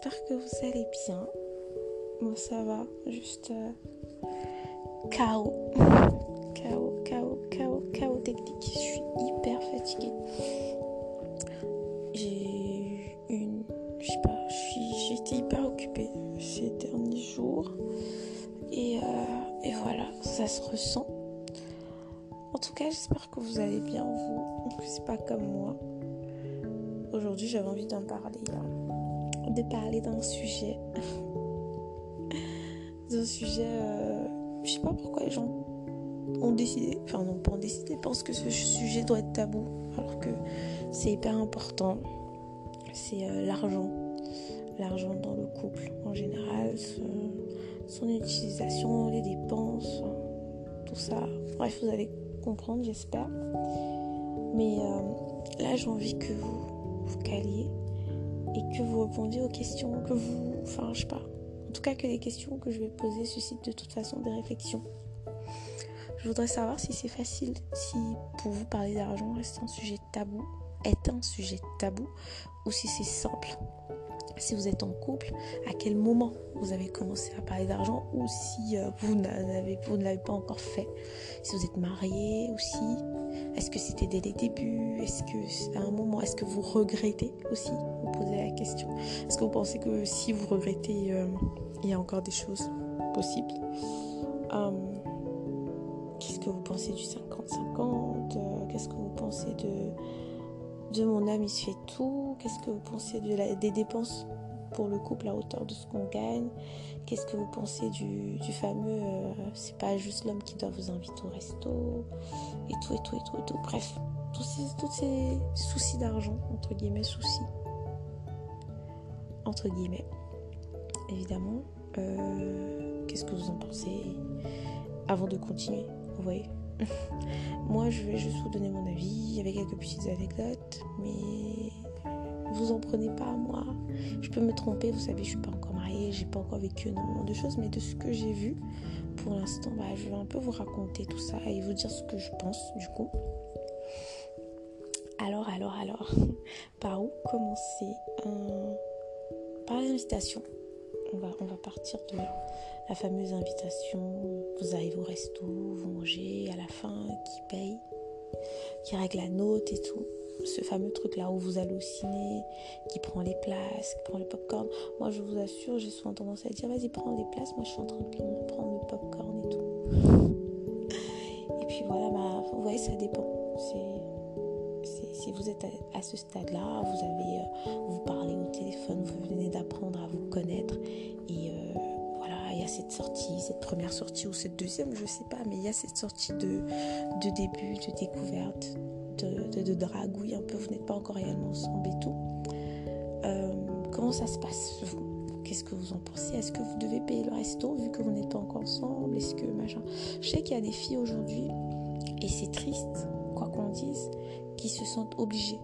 J'espère que vous allez bien. Moi ça va, juste euh, chaos. Chaos, chaos, chaos, chaos technique. Je suis hyper fatiguée. J'ai une. Je sais pas, été hyper occupée ces derniers jours. Et, euh, et voilà, ça se ressent. En tout cas, j'espère que vous allez bien, vous, que c'est pas comme moi. Aujourd'hui, j'avais envie d'en parler, hein. De parler d'un sujet, d'un sujet, euh, je sais pas pourquoi les gens ont décidé, enfin non pas ont décidé, pensent que ce sujet doit être tabou, alors que c'est hyper important. C'est euh, l'argent, l'argent dans le couple en général, son, utilisation, les dépenses, tout ça. Bref, vous allez comprendre, j'espère. Mais euh, là, j'ai envie que vous vous caliez et que vous répondiez aux questions que vous. Enfin, je sais pas. En tout cas, que les questions que je vais poser suscitent de toute façon des réflexions. Je voudrais savoir si c'est facile, si pour vous parler d'argent reste un sujet tabou, est un sujet tabou, ou si c'est simple si vous êtes en couple, à quel moment vous avez commencé à parler d'argent ou si euh, vous, n'avez, vous ne l'avez pas encore fait? Si vous êtes marié aussi, est-ce que c'était dès les débuts? Est-ce que à un moment, est-ce que vous regrettez aussi? Posez la question. Est-ce que vous pensez que si vous regrettez, euh, il y a encore des choses possibles hum, Qu'est-ce que vous pensez du 50-50 Qu'est-ce que vous pensez de de mon âme, il se fait tout. Qu'est-ce que vous pensez de des dépenses pour le couple à hauteur de ce qu'on gagne Qu'est-ce que vous pensez du, fameux euh, c'est pas juste l'homme qui doit vous inviter au resto Et tout, et tout, et tout, et tout. Bref, tous ces, soucis d'argent, entre guillemets, soucis. Entre guillemets. Évidemment. Euh, qu'est-ce que vous en pensez Avant de continuer, vous voyez Moi, je vais juste vous donner mon avis avec quelques petites anecdotes, mais vous en prenez pas à moi. Je peux me tromper, vous savez, je suis pas encore mariée, j'ai pas encore vécu énormément de choses, mais de ce que j'ai vu, pour l'instant, bah, je vais un peu vous raconter tout ça et vous dire ce que je pense du coup. Alors, alors, alors, par où commencer euh, Par l'invitation on va, on va partir de la fameuse invitation. Vous arrivez au resto, vous mangez, à la fin, qui paye, qui règle la note et tout. Ce fameux truc-là où vous allez au ciné, qui prend les places, qui prend le popcorn. Moi, je vous assure, j'ai souvent tendance à dire vas-y, prends les places. Moi, je suis en train de prendre le popcorn et tout. Et puis voilà, bah, vous voyez, ça dépend. Si vous êtes à, ce stade-là, vous avez, euh, vous parlez au téléphone, vous venez d'apprendre à vous connaître. Et euh, voilà, il y a cette sortie, cette première sortie ou cette deuxième, je sais pas, mais il y a cette sortie de, de début, de découverte, de, de, dragouille un peu. Vous n'êtes pas encore réellement ensemble et tout. Euh, comment ça se passe Qu'est-ce que vous en pensez? Est-ce que vous devez payer le resto vu que vous n'êtes pas encore ensemble? Est-ce que machin? Je sais qu'il y a des filles aujourd'hui, et c'est triste, quoi qu'on dise, qui se sentent obligées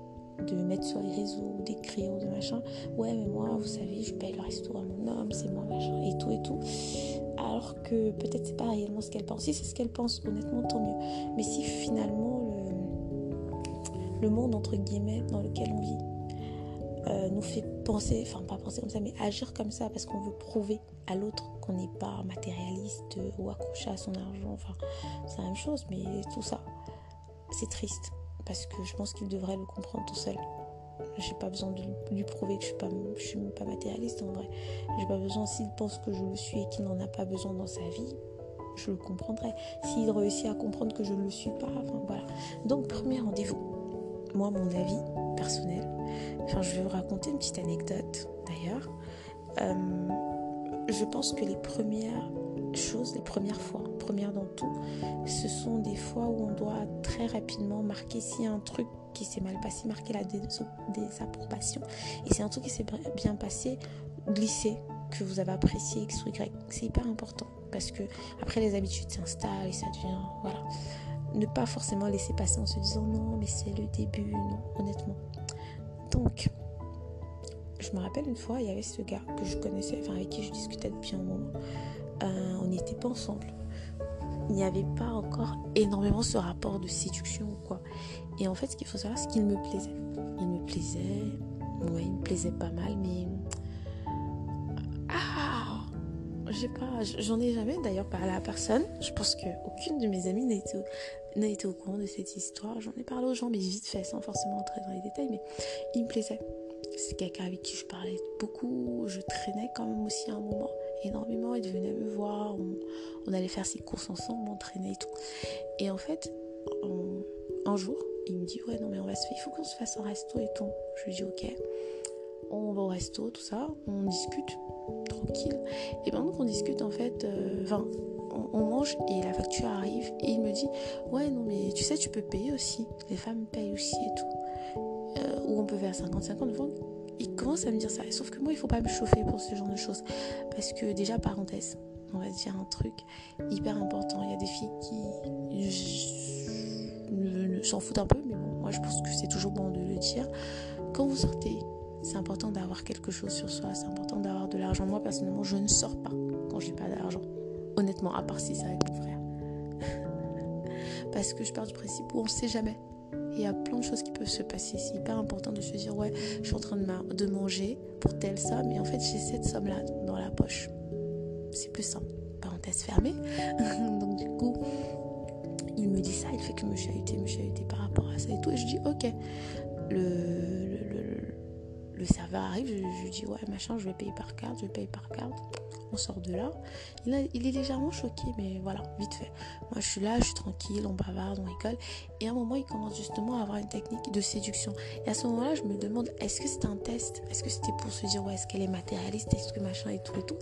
de mettre sur les réseaux, d'écrire ou de machin. Ouais, mais moi, vous savez, je paye le resto à mon homme, c'est moi, machin, et tout, et tout. Alors que peut-être c'est pas réellement ce qu'elle pense. Si c'est ce qu'elle pense, honnêtement, tant mieux. Mais si finalement le, le monde, entre guillemets, dans lequel on vit, euh, nous fait penser, enfin pas penser comme ça, mais agir comme ça parce qu'on veut prouver à l'autre qu'on n'est pas matérialiste ou accroché à son argent, enfin c'est la même chose, mais tout ça, c'est triste parce que je pense qu'il devrait le comprendre tout seul. J'ai pas besoin de lui prouver que je suis pas, suis pas matérialiste en vrai. J'ai pas besoin s'il pense que je le suis et qu'il n'en a pas besoin dans sa vie, je le comprendrai. S'il réussit à comprendre que je ne le suis pas, voilà. Donc premier rendez-vous. Moi mon avis personnel. Enfin je vais vous raconter une petite anecdote d'ailleurs. Euh, je pense que les premières choses, les premières fois, premières dans tout, ce sont des fois où on doit très rapidement marquer si un truc qui s'est mal passé, marquer la désapprobation. Et c'est un truc qui s'est bien passé, glisser, que vous avez apprécié X ou Y. C'est hyper important parce que après les habitudes s'installent et ça devient. Voilà. Ne pas forcément laisser passer en se disant non, mais c'est le début, non, honnêtement. Donc, je me rappelle une fois, il y avait ce gars que je connaissais, enfin avec qui je discutais depuis un moment. Euh, on n'était pas ensemble. Il n'y avait pas encore énormément ce rapport de séduction ou quoi. Et en fait, ce qu'il faut savoir, c'est qu'il me plaisait. Il me plaisait, ouais, il me plaisait pas mal, mais. Ah J'ai pas. J'en ai jamais d'ailleurs parlé à personne. Je pense qu'aucune de mes amies n'a été, n'a été au courant de cette histoire. J'en ai parlé aux gens, mais vite fait, sans forcément entrer dans les détails, mais il me plaisait. C'est quelqu'un avec qui je parlais beaucoup. Je traînais quand même aussi à un moment énormément. Il venait me voir. On, allait faire ses courses ensemble, on traînait et tout. Et en fait, un jour, il me dit Ouais, non, mais on va se faire, il faut qu'on se fasse un resto et tout. Je lui dis Ok. On va au resto, tout ça. On discute tranquille. Et pendant qu'on discute, en fait, euh, enfin, on, mange et la facture arrive. Et il me dit Ouais, non, mais tu sais, tu peux payer aussi. Les femmes payent aussi et tout. Euh, ou on peut faire 50-50 il commence à me dire ça. Sauf que moi, il faut pas me chauffer pour ce genre de choses. Parce que déjà, parenthèse, on va dire un truc hyper important. Il y a des filles qui s'en foutent un peu, mais bon, moi je pense que c'est toujours bon de le dire. Quand vous sortez, c'est important d'avoir quelque chose sur soi, c'est important d'avoir de l'argent. Moi, personnellement, je ne sors pas quand je n'ai pas d'argent. Honnêtement, à part si c'est avec mon frère. Parce que je pars du principe où on ne sait jamais. Il y a plein de choses qui peuvent se passer. C'est hyper important de se dire, ouais, je suis en train de, manger pour telle somme, et en fait, j'ai cette somme-là dans la poche. C'est plus simple. Parenthèse fermée. Donc, du coup, il me dit ça, il fait que me chahuter, me chahuter par rapport à ça et tout. Et je dis, ok. Le serveur arrive, je, lui dis ouais machin, je vais payer par carte, je payer par carte. On sort de là. Il, est légèrement choqué, mais voilà, vite fait. Moi je suis là, je suis tranquille, on bavarde, on rigole. Et à un moment, il commence justement à avoir une technique de séduction. Et à ce moment-là, je me demande, est-ce que c'était un test? Est-ce que c'était pour se dire ouais, est-ce qu'elle est matérialiste Est-ce que machin et tout et tout?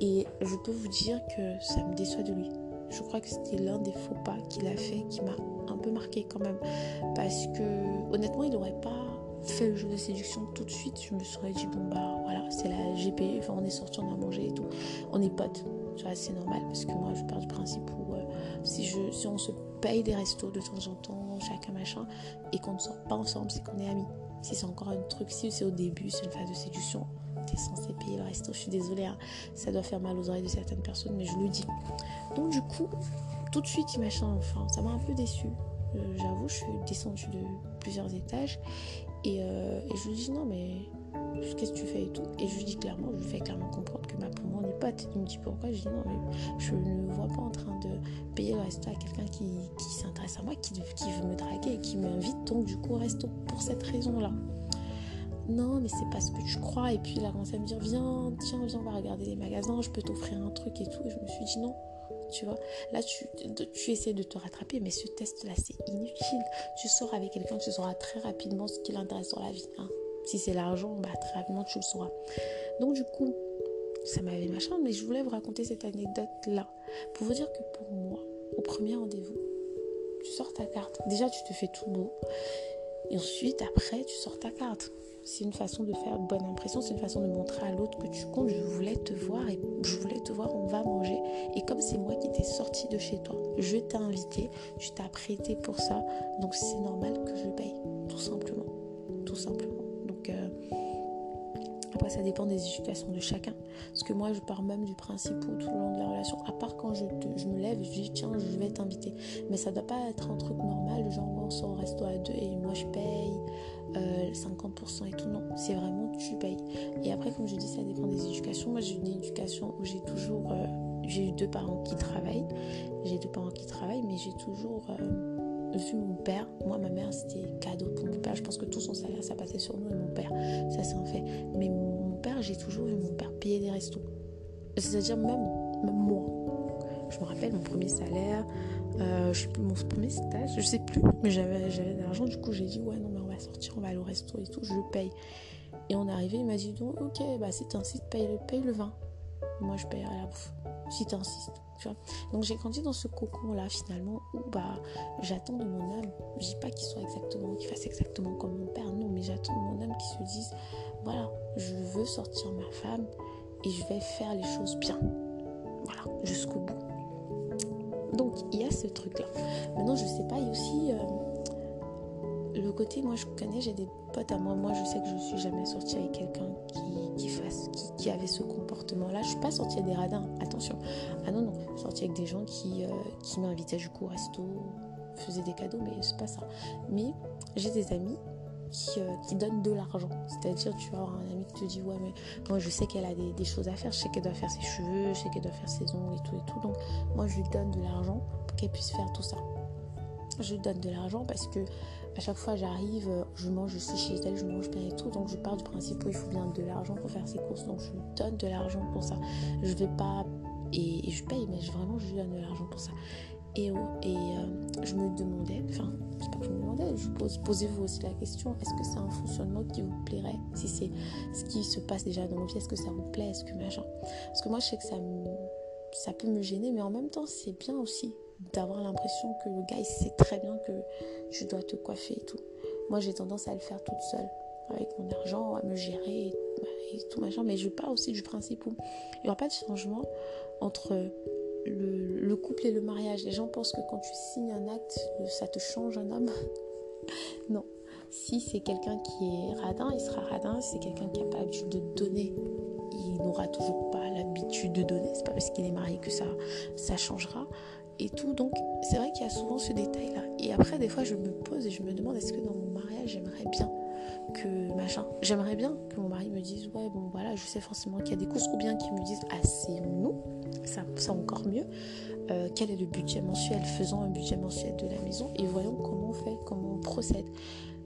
Et je peux vous dire que ça me déçoit de lui. Je crois que c'était l'un des faux pas qu'il a fait qui m'a un peu marqué quand même. Parce que honnêtement, il n'aurait pas fait le jeu de séduction tout de suite, je me serais dit, bon bah voilà, c'est la GP, enfin on est sorti, on a mangé et tout. On est potes, tu vois, c'est normal parce que moi je pars du principe où euh, si, je, si on se paye des restos de temps en temps, chacun machin, et qu'on ne sort pas ensemble, c'est qu'on est amis. Si c'est encore un truc, si c'est au début, c'est une phase de séduction, t'es censé payer le resto, je suis désolée, hein. ça doit faire mal aux oreilles de certaines personnes, mais je le dis. Donc du coup, tout de suite, machin, enfin, ça m'a un peu déçu. Euh, j'avoue, je suis descendue de plusieurs étages euh, et, je lui dis non mais qu'est-ce que tu fais et tout. Et je lui dis clairement, je lui fais clairement comprendre que ma pour moi on est potes. Il me dit pourquoi Je dis non mais je ne vois pas en train de payer le resto à quelqu'un qui, s'intéresse à moi, qui, qui veut me draguer et qui m'invite donc du coup au resto pour cette raison-là. Non mais c'est pas ce que tu crois. Et puis il a commencé à me dire viens, tiens, viens, on va regarder les magasins, je peux t'offrir un truc et tout. Et je me suis dit non, tu vois. Là, tu, essaies de te rattraper, mais ce test-là, c'est inutile. Tu sors avec quelqu'un, tu sauras très rapidement ce qui l'intéresse dans la vie. Hein. Si c'est l'argent, bah, très rapidement, tu le sauras. Donc, du coup, ça m'avait machin, mais je voulais vous raconter cette anecdote-là pour vous dire que pour moi, au premier rendez-vous, tu sors ta carte. Déjà, tu te fais tout beau. Et ensuite, après, tu sors ta carte c'est une façon de faire bonne impression, c'est une façon de montrer à l'autre que tu comptes. Je voulais te voir et je voulais te voir, on va manger. Et comme c'est moi qui t'ai sorti de chez toi, je t'ai invité, tu t'as prêté pour ça, donc c'est normal que je paye, tout simplement. Tout simplement. Donc, euh, après, ça dépend des situations de chacun. Parce que moi, je pars même du principe où tout le long de la relation, à part quand je, je me lève, je dis tiens, je vais t'inviter. Mais ça doit pas être un truc normal, genre on sort au resto à deux et moi je paye. 50% euh, et tout. Non, c'est vraiment tu payes. Et après, comme je dis, ça dépend des éducations. Moi, j'ai une éducation où j'ai toujours. Euh, j'ai eu deux parents qui travaillent. J'ai deux parents qui travaillent, mais j'ai toujours euh, vu mon père. Moi, ma mère, c'était cadeau pour mon père. Je pense que tout son salaire, ça passait sur nous et mon père. Ça, c'est un fait. Mais mon père, j'ai toujours vu mon père payer des restos. C'est-à-dire même, même moi. Je me rappelle mon premier salaire, euh, mon premier stage, je sais plus, mais j'avais de l'argent. Du coup, j'ai dit ouais non mais on va sortir, on va aller au resto et tout, je paye. Et on est arrivé, il m'a dit donc ok bah si t'insistes paye le paye le vin. Moi je payerai la bouffe si t'insistes. Tu vois Donc j'ai grandi dans ce cocon là finalement où bah j'attends de mon âme. Je dis pas qu'il soit exactement, qu'il fasse exactement comme mon père, non, mais j'attends de mon âme qu'il se dise voilà, je veux sortir ma femme et je vais faire les choses bien. Voilà, jusqu'au bout. Donc il y a ce truc-là. Maintenant, je sais pas, il y a aussi euh, le côté, moi je connais, j'ai des potes à moi, moi je sais que je suis jamais sortie avec quelqu'un qui, fasse, qui, avait ce comportement-là. Je suis pas sortie avec des radins, attention. Ah non, non, sortie avec des gens qui, euh, qui m'invitaient du coup au resto, faisaient des cadeaux, mais c'est pas ça. Mais j'ai des amis qui, euh, qui donne de l'argent. C'est-à-dire, tu vas avoir un ami qui te dit Ouais, mais moi je sais qu'elle a des, choses à faire, je sais qu'elle doit faire ses cheveux, je sais qu'elle doit faire ses ongles et tout et tout. Donc, moi je lui donne de l'argent pour qu'elle puisse faire tout ça. Je lui donne de l'argent parce que à chaque fois j'arrive, je mange aussi chez elle, je mange bien et tout. Donc, je pars du principe où il faut bien de l'argent pour faire ses courses. Donc, je lui donne de l'argent pour ça. Je vais pas. Et, je paye, mais vraiment, je lui donne de l'argent pour ça. Et, oh, et euh, je me demandais, enfin, c'est pas que je me demandais, je pose, posez-vous aussi la question, est-ce que c'est un fonctionnement qui vous plairait? Si c'est ce qui se passe déjà dans nos vies, est-ce que ça vous plaît? Est-ce que machin? Parce que moi, je sais que ça, ça peut me gêner, mais en même temps, c'est bien aussi d'avoir l'impression que le gars, il sait très bien que je dois te coiffer et tout. Moi, j'ai tendance à le faire toute seule, avec mon argent, à me gérer et, tout machin, mais je pars aussi du principe où il n'y aura pas de changement entre le, couple et le mariage. Les gens pensent que quand tu signes un acte, ça te change un homme. non. Si c'est quelqu'un qui est radin, il sera radin. Si c'est quelqu'un qui n'a pas l'habitude de donner, il n'aura toujours pas l'habitude de donner. C'est pas parce qu'il est marié que ça, ça changera. Et tout. Donc, c'est vrai qu'il y a souvent ce détail-là. Et après, des fois, je me pose et je me demande est-ce que dans mon mariage, j'aimerais bien que machin. J'aimerais bien que mon mari me dise ouais bon voilà je sais forcément qu'il y a des courses ou bien qu'il me dise assez nous ça, ça encore mieux. Euh, quel est le budget mensuel Faisons un budget mensuel de la maison et voyons comment on fait, comment on procède.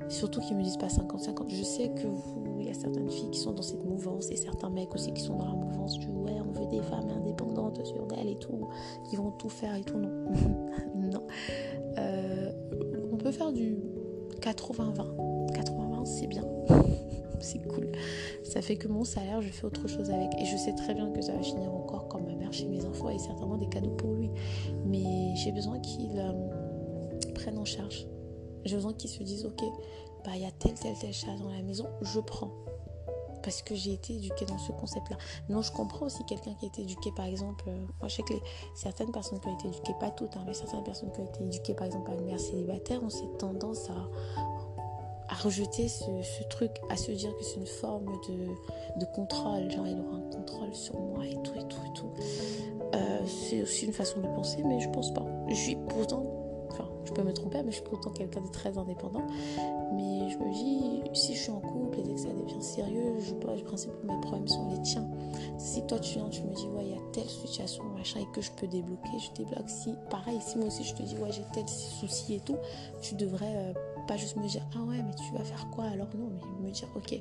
Surtout qu'ils me disent pas 50-50. Je sais que il y a certaines filles qui sont dans cette mouvance et certains mecs aussi qui sont dans la mouvance du ouais, on veut des femmes indépendantes sur d'elles et tout, qui vont tout faire et tout. Non, non. Euh, on peut faire du 80-20. 80-20, c'est bien. c'est cool. Ça fait que mon salaire, je fais autre chose avec. Et je sais très bien que ça va finir encore comme ma mère chez mes enfants et certainement des cadeaux pour lui. Mais j'ai besoin qu'il euh, prenne en charge. J'ai besoin qu'il se dise, ok, bah il y a telle, telle, telle chose dans la maison, je prends. Parce que j'ai été éduquée dans ce concept-là. Non, je comprends aussi quelqu'un qui a été éduqué, par exemple, euh, moi je sais que certaines personnes qui ont été éduquées, pas toutes, hein, mais certaines personnes qui ont été éduquées, par exemple, par une mère célibataire, ont cette tendance à à rejeter ce, truc, à se dire que c'est une forme de, contrôle, genre il aura un contrôle sur moi et tout et tout et tout. Euh, c'est aussi une façon de penser, mais je pense pas. Je suis pourtant, je peux me tromper, mais je suis pourtant quelqu'un de très indépendant. Mais je me dis, si je suis en couple et que ça devient sérieux, je pose le principe que mes problèmes sont les tiens. Si toi tu viens, tu me dis, ouais, il y a telle situation, machin, et que je peux débloquer, je débloque. Si, pareil, si moi aussi je te dis, ouais, j'ai tel souci et tout, tu devrais. Euh, pas juste me dire ah ouais mais tu vas faire quoi alors? Non mais me dire ok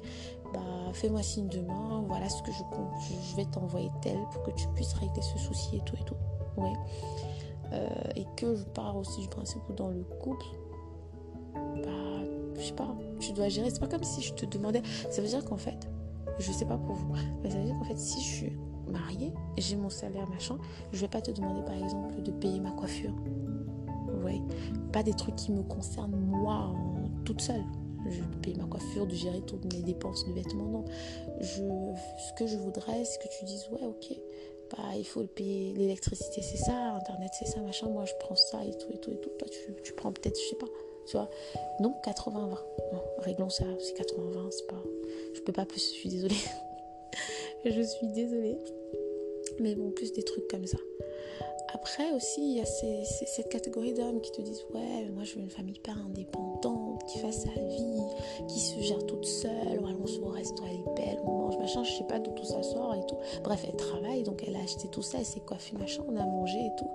bah fais-moi signe demain voilà ce que je compte je vais t'envoyer tel pour que tu puisses régler ce souci et tout et tout ouais euh, et que je pars aussi du principe où dans le couple bah je sais pas tu dois gérer c'est pas comme si je te demandais ça veut dire qu'en fait je sais pas pour vous mais ça veut dire qu'en fait si je suis mariée j'ai mon salaire machin je vais pas te demander par exemple de payer ma coiffure pas des trucs qui me concernent moi toute seule. Je paye ma coiffure, de gérer toutes mes dépenses de vêtements. Non. Ce que je voudrais, c'est que tu dises ouais, ok, bah, il faut le payer. L'électricité, c'est ça, Internet, c'est ça, machin. Moi, je prends ça et tout et tout et tout. Toi, tu, tu prends peut-être, je sais pas. Tu vois Donc 80-20. réglons ça. C'est 80-20, c'est pas. Je peux pas plus, je suis désolée. je suis désolée. Mais bon, plus des trucs comme ça. Après aussi, il y a cette catégorie d'hommes qui te disent Ouais, moi je veux une famille hyper indépendante, qui fasse sa vie, qui se gère toute seule. on se au resto, elle est belle, on mange, machin. Je sais pas d'où tout ça sort et tout. Bref, elle travaille, donc elle a acheté tout ça, elle s'est coiffée, machin, on a mangé et tout.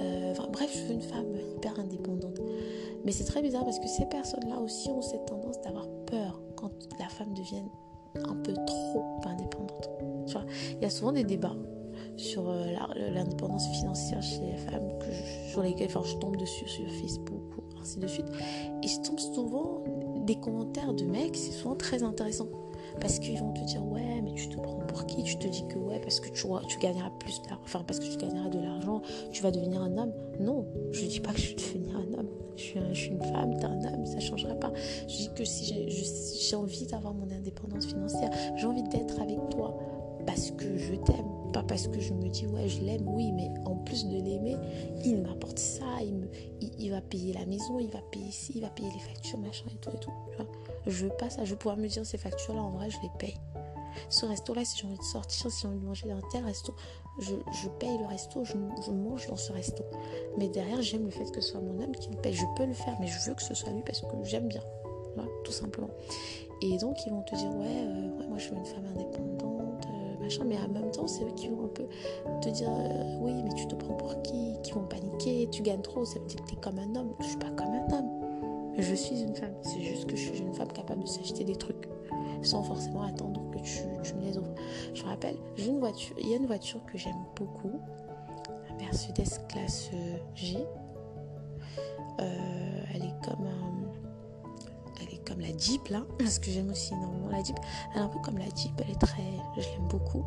Euh, bref, je veux une femme hyper indépendante. Mais c'est très bizarre parce que ces personnes-là aussi ont cette tendance d'avoir peur quand la femme devienne un peu trop indépendante. Tu vois, il y a souvent des débats sur euh, l'indépendance financière chez les femmes que sur lesquelles enfin, je tombe dessus sur Facebook ou ainsi de suite. Et je tombe souvent des commentaires de mecs, c'est souvent très intéressant. Parce qu'ils vont te dire ouais mais tu te prends pour qui? Tu te dis que ouais parce que tu, gagneras plus d'argent, enfin parce que tu gagneras de l'argent, tu vas devenir un homme. Non, je dis pas que je vais devenir un homme. Je suis, je une femme, t'es un homme, ça changera pas. Je dis que si j'ai envie d'avoir mon indépendance financière, j'ai envie d'être avec toi parce que je t'aime, pas parce que je me dis ouais je l'aime, oui, mais en plus de l'aimer, il m'apporte ça, il, va payer la maison, il va payer ici, il va payer les factures, machin et tout et tout. Je veux pas ça, je veux pouvoir me dire ces factures-là, en vrai, je les paye. Ce resto-là, si j'ai envie de sortir, si j'ai envie de manger dans tel resto, je, je paye le resto, je, mange dans ce resto. Mais derrière, j'aime le fait que ce soit mon homme qui me paye. Je peux le faire, mais je veux que ce soit lui parce que j'aime bien. tout simplement. Et donc, ils vont te dire, ouais, euh, moi, je veux une femme indépendante, Mais en même temps, c'est eux qui vont un peu te dire, euh, oui, mais tu te prends pour qui? Qui vont paniquer, tu gagnes trop, ça veut dire que tu es comme un homme. Je suis pas comme un homme. Je suis une femme. C'est juste que je suis une femme capable de s'acheter des trucs sans forcément attendre que tu, me les offres. Je rappelle, j'ai une voiture, il y a une voiture que j'aime beaucoup, la Mercedes classe G. elle est comme un comme la Jeep là, parce que j'aime aussi énormément la Jeep. Elle est un peu comme la Jeep, elle est très, je l'aime beaucoup.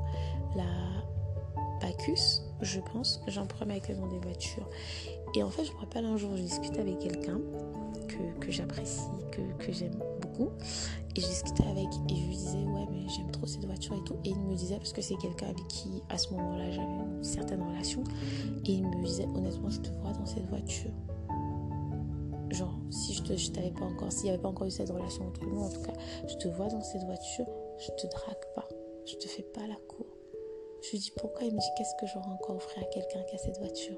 La Bacchus, je pense, j'ai un problème avec le nom des voitures. Et en fait, je me rappelle un jour, je discutais avec quelqu'un que, que j'apprécie, que, que j'aime beaucoup. Et je discutais avec, et je lui disais, ouais, mais j'aime trop cette voiture et tout. Et il me disait, parce que c'est quelqu'un avec qui, à ce moment-là, j'avais une certaine relation. Et il me disait, honnêtement, je te vois dans cette voiture genre si je te t'avais pas encore s'il n'y avait pas encore eu cette relation entre nous en tout cas je te vois dans cette voiture je te drague pas je te fais pas la cour. Je lui dis pourquoi? Il me dit qu'est-ce que j'aurais encore offert à quelqu'un qui a cette voiture?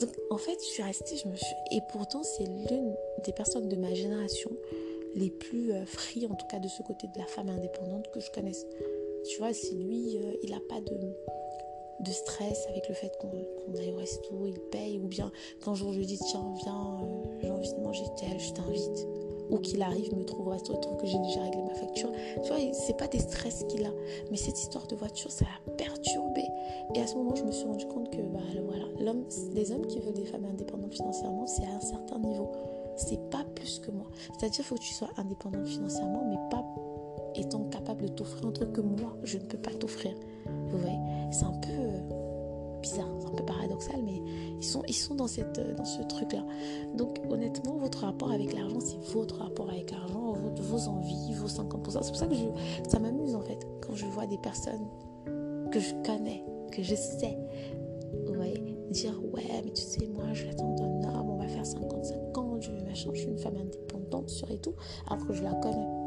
Donc en fait je suis restée je me suis et pourtant c'est l'une des personnes de ma génération les plus euh, en tout cas de ce côté de la femme indépendante que je connaisse. Tu vois si lui euh, il a pas de de stress avec le fait qu'on aille au resto, il paye, ou bien quand je lui dis tiens viens, euh, j'ai envie de manger tel, je t'invite, ou qu'il arrive, me trouve au resto, trouve que j'ai déjà réglé ma facture. Tu vois, c'est pas des stress qu'il a, mais cette histoire de voiture, ça l'a perturbé. Et à ce moment, je me suis rendu compte que bah voilà, les hommes qui veulent des femmes indépendantes financièrement, c'est à un certain niveau. C'est pas plus que moi. C'est-à-dire, faut que tu sois indépendante financièrement, mais pas étant capable de t'offrir un truc que moi, je ne peux pas t'offrir. Vous voyez C'est un peu euh, bizarre, c'est un peu paradoxal, mais ils sont, ils sont dans, cette, euh, dans ce truc-là. Donc honnêtement, votre rapport avec l'argent, c'est votre rapport avec l'argent, vos, vos, envies, vos 50%. C'est pour ça que je, ça m'amuse en fait, quand je vois des personnes que je connais, que je sais, vous voyez, dire ouais, mais tu sais, moi, je l'attends d'un homme, on va faire 55 ans, je, machin, je suis une femme indépendante, sur et tout, alors que je la connais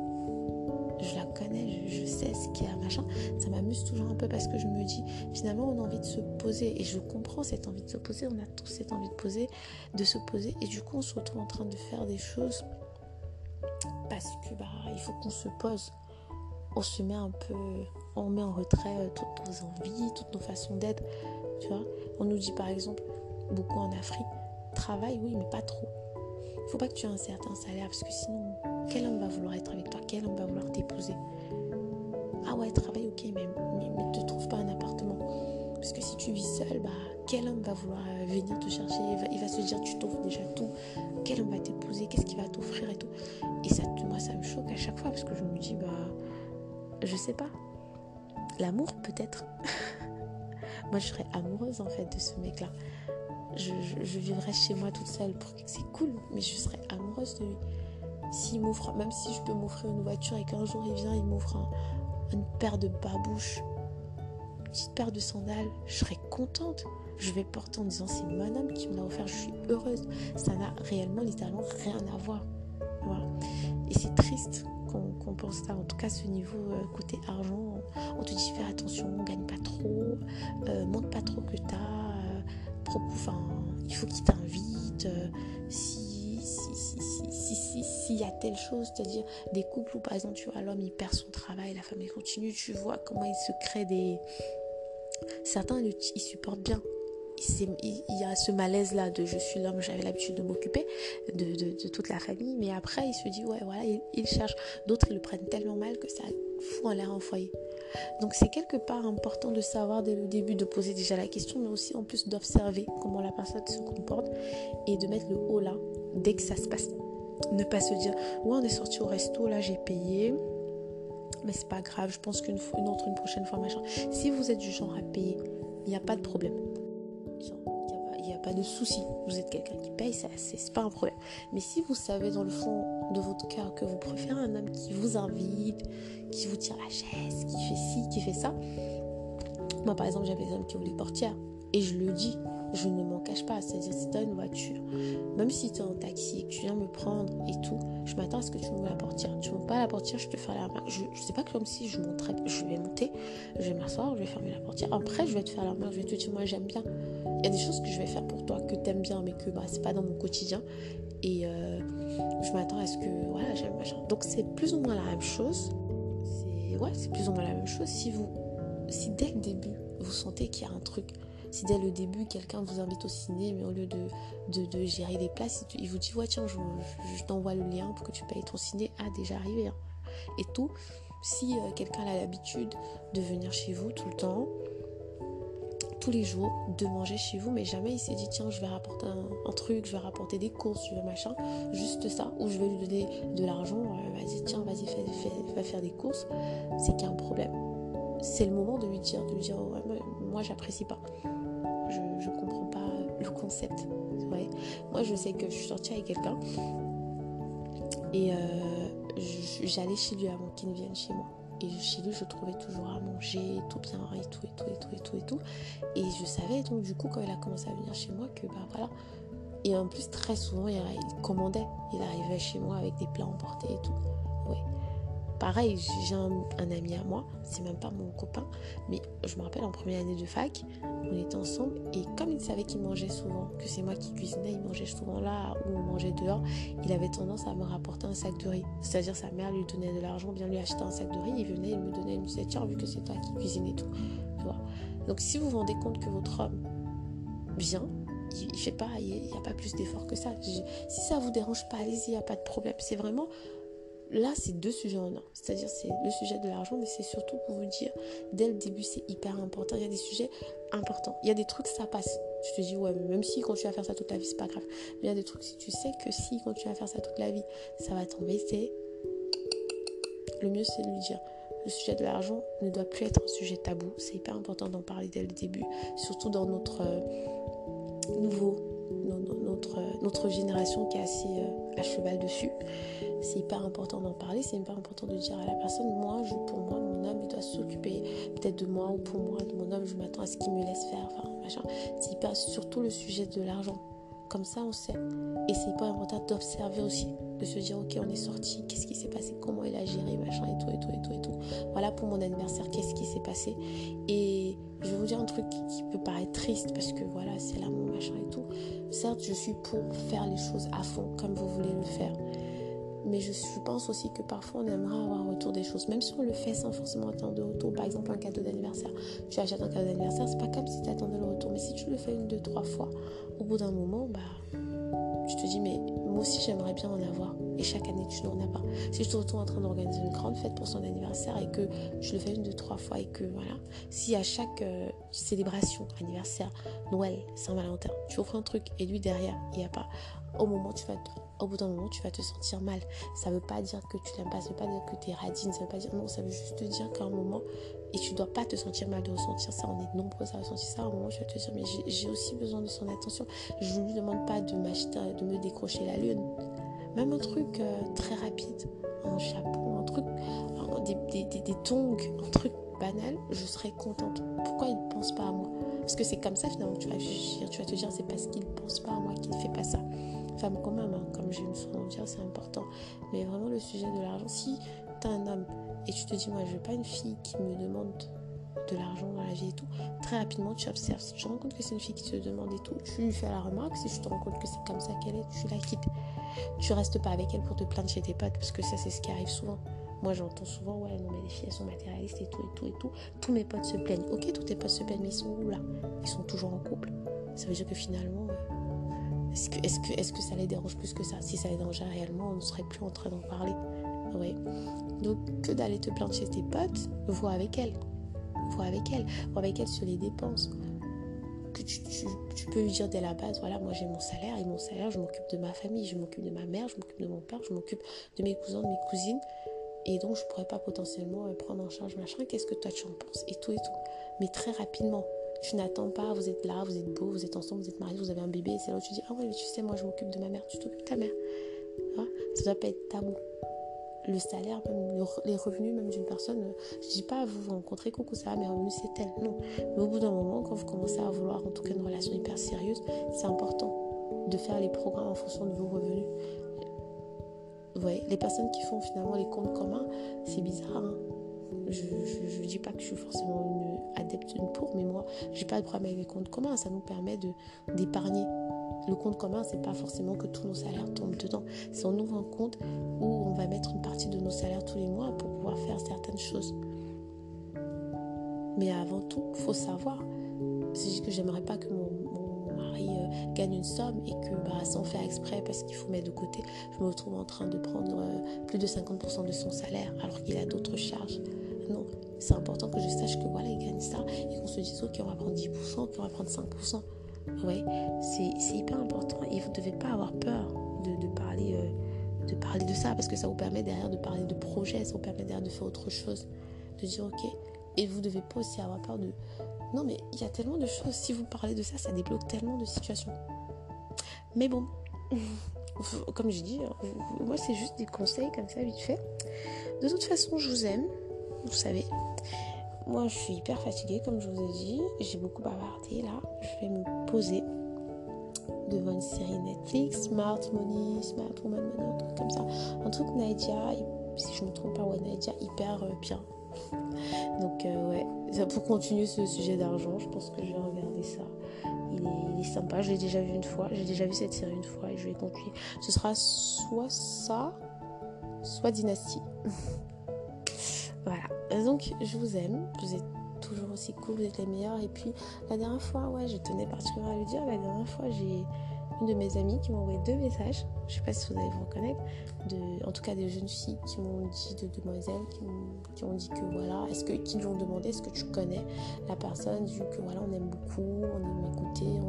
je la connais, je, sais ce qu'il y a, machin. Ça m'amuse toujours un peu parce que je me dis, finalement, on a envie de se poser. Et je comprends cette envie de se poser. On a tous cette envie de poser, de se poser. Et du coup, on se retrouve en train de faire des choses parce que bah, il faut qu'on se pose. On se met un peu, on met en retrait euh, toutes nos envies, toutes nos façons d'être. Tu vois, on nous dit par exemple, beaucoup en Afrique, travaille, oui, mais pas trop. Il faut pas que tu aies un certain salaire parce que sinon quel homme va vouloir être avec toi? Quel homme va vouloir t'épouser? Ah ouais, travaille, ok, mais ne te trouve pas un appartement. Parce que si tu vis seul, bah, quel homme va vouloir euh, venir te chercher? Il va, se dire, tu t'offres déjà tout. Quel homme va t'épouser? Qu'est-ce qu'il va t'offrir et tout? Et ça, moi, ça me choque à chaque fois parce que je me dis, bah, je sais pas. L'amour, peut-être. moi, je serais amoureuse en fait de ce mec-là. Je, je, vivrais chez moi toute seule. C'est cool, mais je serais amoureuse de lui s'il m'offre, même si je peux m'offrir une voiture et qu'un jour il vient, il m'offre une paire de babouches, une petite paire de sandales, je serais contente. Je vais porter en disant c'est mon homme qui me l'a offert, je suis heureuse. Ça n'a réellement, littéralement rien à voir. Et c'est triste qu'on pense ça. En tout cas, ce niveau euh, côté argent, on, te dit fais attention, on gagne pas trop, euh, montre pas trop que t'as. Euh, il faut qu'il t'invite. Euh, si s'il y a telle chose, c'est-à-dire des couples où par exemple tu vois l'homme il perd son travail, la femme continue, tu vois comment il se crée des... Certains ils supportent bien. Il y a ce malaise là de je suis l'homme, j'avais l'habitude de m'occuper de, toute la famille, mais après il se dit ouais voilà, il, cherche. D'autres ils le prennent tellement mal que ça fout en l'air en foyer. Donc c'est quelque part important de savoir dès le début, de poser déjà la question, mais aussi en plus d'observer comment la personne se comporte et de mettre le haut là dès que ça se passe. Ne pas se dire, ouais, on est sorti au resto, là j'ai payé, mais c'est pas grave, je pense qu'une une autre, une prochaine fois, machin. Si vous êtes du genre à payer, il n'y a pas de problème. Il n'y a, pas de souci. Vous êtes quelqu'un qui paye, c'est pas un problème. Mais si vous savez dans le fond de votre cœur que vous préférez un homme qui vous invite, qui vous tire la chaise, qui fait ci, qui fait ça. Moi, par exemple, j'avais des hommes qui voulaient portière. Et je le dis, Je ne m'en cache pas. C'est-à-dire, si tu as une voiture, même si tu es en taxi et que tu viens me prendre et tout, je m'attends à ce que tu m'ouvres la portière. Tu m'ouvres pas la portière, je te fais la main. Je, je sais pas comme si je monterais. Je vais monter, je vais m'asseoir, je vais fermer la portière. Après, je vais te faire la main, je vais te dire, moi, j'aime bien. Il y a des choses que je vais faire pour toi que tu aimes bien, mais que bah, c'est pas dans mon quotidien. Et euh, je m'attends à ce que, voilà, j'aime machin. Donc, c'est plus ou moins la même chose. C'est plus ou moins la même chose. Si vous, si dès le début, vous sentez qu'il y a un truc, si dès le début, quelqu'un vous invite au ciné, mais au lieu de, gérer des places, il vous dit Ouais, tiens, je, t'envoie le lien pour que tu payes ton ciné. Ah, déjà arrivé. Hein. Et tout. Si euh, quelqu'un a l'habitude de venir chez vous tout le temps, tous les jours, de manger chez vous, mais jamais il s'est dit Tiens, je vais rapporter un, truc, je vais rapporter des courses, je vais machin, juste ça, ou je vais lui donner de l'argent, euh, vas-y, tiens, vas-y, fais, va faire des courses, c'est qu'il y a un problème. C'est le moment de lui dire, de lui dire ouais, moi j'apprécie pas je ne comprends pas le concept. Moi, je sais que je suis sortie avec quelqu'un et euh, j'allais chez lui avant qu'il ne vienne chez moi. Et chez lui, je trouvais toujours à manger, tout bien, et tout, et tout, et tout, et tout, et tout. Et je savais, donc du coup, quand il a commencé à venir chez moi, que bah voilà. Et en plus, très souvent, il, commandait. Il arrivait chez moi avec des plats emportés et tout. Ouais. Pareil, j'ai un, ami à moi, c'est même pas mon copain, mais je me rappelle en première année de fac, on était ensemble et comme il savait qu'il mangeait souvent, que c'est moi qui cuisinais, il mangeait souvent là où on mangeait dehors, il avait tendance à me rapporter un sac de riz. C'est-à-dire sa mère lui donnait de l'argent, bien lui acheter un sac de riz, il venait, il me donnait, il me disait tiens, vu que c'est toi qui cuisines et tout. Donc si vous vous rendez compte que votre homme vient, il, ne fait pas, il n'y a pas plus d'effort que ça. si ça vous dérange pas, allez-y, il n'y a pas de problème. C'est vraiment là, c'est deux sujets en un. C'est-à-dire, c'est le sujet de l'argent, mais c'est surtout pour vous dire, dès le début, c'est hyper important. Il y a des sujets importants. Il y a des trucs, ça passe. Je te dis, ouais, même si quand tu vas faire ça toute la vie, c'est pas grave. Mais il y a des trucs, si tu sais que si quand tu vas faire ça toute la vie, ça va t'embêter, le mieux, c'est de lui dire. Le sujet de l'argent ne doit plus être un sujet tabou. C'est hyper important d'en parler dès le début, surtout dans notre euh, nouveau, notre, génération qui est assez euh, à cheval dessus c'est hyper important d'en parler, c'est hyper important de dire à la personne, moi, je, pour moi, mon homme, il doit s'occuper peut-être de moi ou pour moi, de mon homme, je m'attends à ce qu'il me laisse faire, enfin, machin. C'est hyper, surtout le sujet de l'argent. Comme ça, on sait. Et c'est hyper important d'observer aussi, de se dire, ok, on est sorti, qu'est-ce qui s'est passé, comment il a géré, machin, et tout, et tout, et tout, et tout. Voilà pour mon anniversaire, qu'est-ce qui s'est passé? Et je vais vous dire un truc qui peut paraître triste, parce que voilà, c'est l'amour, machin, et tout. Certes, je suis pour faire les choses à fond, comme vous voulez le faire. Mais je, pense aussi que parfois on aimerait avoir un retour des choses, même si on le fait sans forcément attendre de retour. Par exemple, un cadeau d'anniversaire. Tu achètes un cadeau d'anniversaire, c'est pas comme si tu attendais le retour. Mais si tu le fais une, deux, trois fois, au bout d'un moment, bah, tu te dis, mais moi aussi j'aimerais bien en avoir. Et chaque année, tu n'en as pas. Si je te retrouve en train d'organiser une grande fête pour son anniversaire et que je le fais une, deux, trois fois et que voilà, si à chaque euh, célébration, anniversaire, Noël, Saint-Valentin, tu offres un truc et lui derrière, il n'y a pas, au moment, tu vas au bout d'un moment, tu vas te sentir mal. Ça ne veut pas dire que tu l'aimes pas, ça ne veut pas dire que tu es radine, ça veut pas dire non, ça veut juste te dire qu'à un moment, et tu dois pas te sentir mal de ressentir ça, on est nombreux à ressentir ça, à un moment, tu vas te dire, mais j'ai aussi besoin de son attention. Je ne lui demande pas de m'acheter, de me décrocher la lune. Même un truc euh, très rapide, un chapeau, un truc, des, des, tongs, un truc banal, je serais contente. Pourquoi il ne pense pas à moi? Parce que c'est comme ça finalement tu vas tu vas te dire, c'est parce qu'il ne pense pas à moi qu'il ne fait pas ça femme hein, comme j'ai une souvent dire, c'est important. Mais vraiment le sujet de l'argent, si tu as un homme et tu te dis, moi je veux pas une fille qui me demande de l'argent dans la vie et tout, très rapidement tu observes. Si tu te rends compte que c'est une fille qui te demande et tout, tu lui fais la remarque. Si tu te rends compte que c'est comme ça qu'elle est, tu la quittes. Tu restes pas avec elle pour te plaindre chez tes potes parce que ça c'est ce qui arrive souvent. Moi j'entends souvent, ouais, non mais les filles elles sont matérialistes et tout et tout et tout. Tous mes potes se plaignent. Ok, tous tes potes se plaignent, mais ils sont où là? Ils sont toujours en couple. Ça veut dire que finalement, est-ce que, est que, est que ça les dérange plus que ça? Si ça les dérangeait réellement, on ne serait plus en train d'en parler. Oui. Donc, que d'aller te plaindre chez tes potes, vois avec elle. Vois avec elle. Vois avec elle sur les dépenses. Que tu, peux lui dire dès la base, voilà, moi j'ai mon salaire et mon salaire, je m'occupe de ma famille, je m'occupe de ma mère, je m'occupe de mon père, je m'occupe de mes cousins, de mes cousines. Et donc, je pourrais pas potentiellement prendre en charge machin. Qu'est-ce que toi tu en penses? Et tout et tout. Mais très rapidement. Tu n'attends pas, vous êtes là, vous êtes beau, vous êtes ensemble, vous êtes mariés, vous avez un bébé, c'est là où tu dis Ah ouais, mais tu sais, moi je m'occupe de ma mère, tu t'occupes de ta mère. Ça doit pas être tabou. le salaire, même les revenus même d'une personne, je dis pas vous rencontrez coucou ça mes revenus c'est tel, non. Mais au bout d'un moment, quand vous commencez à vouloir en tout cas une relation hyper sérieuse, c'est important de faire les programmes en fonction de vos revenus. Vous voyez, les personnes qui font finalement les comptes communs, c'est bizarre. Hein. je ne dis pas que je suis forcément une adepte pour, mais moi, j'ai pas de problème avec les comptes communs. Ça nous permet d'épargner le compte commun, c'est pas forcément que tous nos salaires tombent dedans. C'est on ouvre un compte où on va mettre une partie de nos salaires tous les mois pour pouvoir faire certaines choses. Mais avant tout, faut savoir. C'est que j'aimerais pas que mon, mari euh, gagne une somme et que bah, sans faire exprès, parce qu'il faut mettre de côté, je me retrouve en train de prendre euh, plus de 50% de son salaire alors qu'il a d'autres charges. Non, c'est important que je sache que voilà, il gagne ça et qu'on se dise ok, on va prendre 10%, on va prendre 5%. Ouais, c'est hyper important et vous ne devez pas avoir peur de, parler, euh, de parler de ça parce que ça vous permet derrière de parler de projet, ça vous permet derrière de faire autre chose, de dire ok. Et vous ne devez pas aussi avoir peur de... Non mais il y a tellement de choses, si vous parlez de ça, ça débloque tellement de situations. Mais bon, comme je dis, hein, moi c'est juste des conseils comme ça vite fait. De toute façon, je vous aime, vous savez. Moi, je suis hyper fatiguée, comme je vous ai dit. J'ai beaucoup bavardé là. Je vais me poser devant une série Netflix, Smart Money, Smart Woman Money, un truc comme ça. Un truc Nadia, si je ne me trompe pas, ouais, Nadia, hyper euh, bien. Donc, euh, ouais, pour continuer ce sujet d'argent, je pense que je vais regarder ça. Il est, sympa, je l'ai déjà vu une fois. J'ai déjà vu cette série une fois et je vais continuer. Ce sera soit ça, soit Dynasty. voilà. Donc, je vous aime. Vous êtes toujours aussi cool, vous êtes les meilleurs. Et puis, la dernière fois, ouais, je tenais particulièrement à le dire, la dernière fois, j'ai une de mes amies qui m'a envoyé deux messages. Je sais pas si vous allez vous reconnaître. En tout cas, des jeunes filles qui m'ont dit, de demoiselles, qui, ont dit que voilà, est-ce que, qui lui ont demandé est-ce que tu connais la personne, vu que voilà, on aime beaucoup, on aime écouter,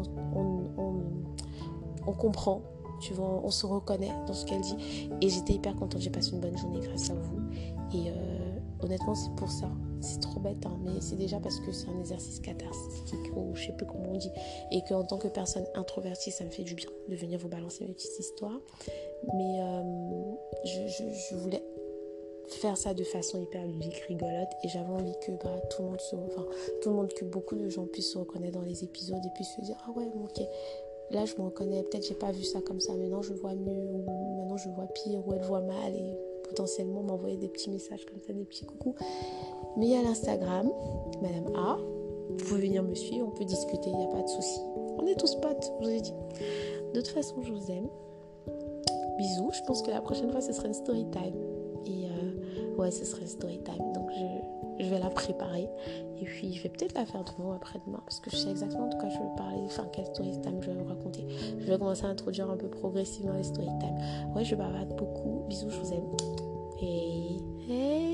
on, comprend tu vois, on se reconnaît dans ce qu'elle dit. Et j'étais hyper contente, j'ai passé une bonne journée grâce à vous. Euh, honnêtement, c'est pour ça. C'est trop bête, hein, mais c'est déjà parce que c'est un exercice cathartique, ou je sais plus comment on dit. Et qu'en tant que personne introvertie, ça me fait du bien de venir vous balancer mes petites histoires. Mais euh, je, voulais faire ça de façon hyper ludique, rigolote et j'avais envie que bah, tout le monde se enfin que beaucoup de gens puissent se reconnaître dans les épisodes et puissent se dire ah ouais ok là je me reconnais, peut-être j'ai pas vu ça comme ça, maintenant je vois mieux, ou maintenant je vois pire, ou elle voit mal, et potentiellement m'envoyer des petits messages comme ça, des petits coucous. Mais il y a l'Instagram, Madame A, vous pouvez venir me suivre, on peut discuter, il n'y a pas de souci. On est tous potes, je vous ai dit. De toute façon, je vous aime. Bisous, je pense que la prochaine fois ce sera une story time. Et euh, ouais, ce sera une story time. Donc je, je vais la préparer. Et puis, je vais peut-être la faire demain ou après-demain parce que je sais exactement de quoi je vais parler, enfin, quel story time je vais vous raconter. Je vais commencer à introduire un peu progressivement les story time. Ouais, je bavarde beaucoup. Bisous, je vous aime. Hey, hey.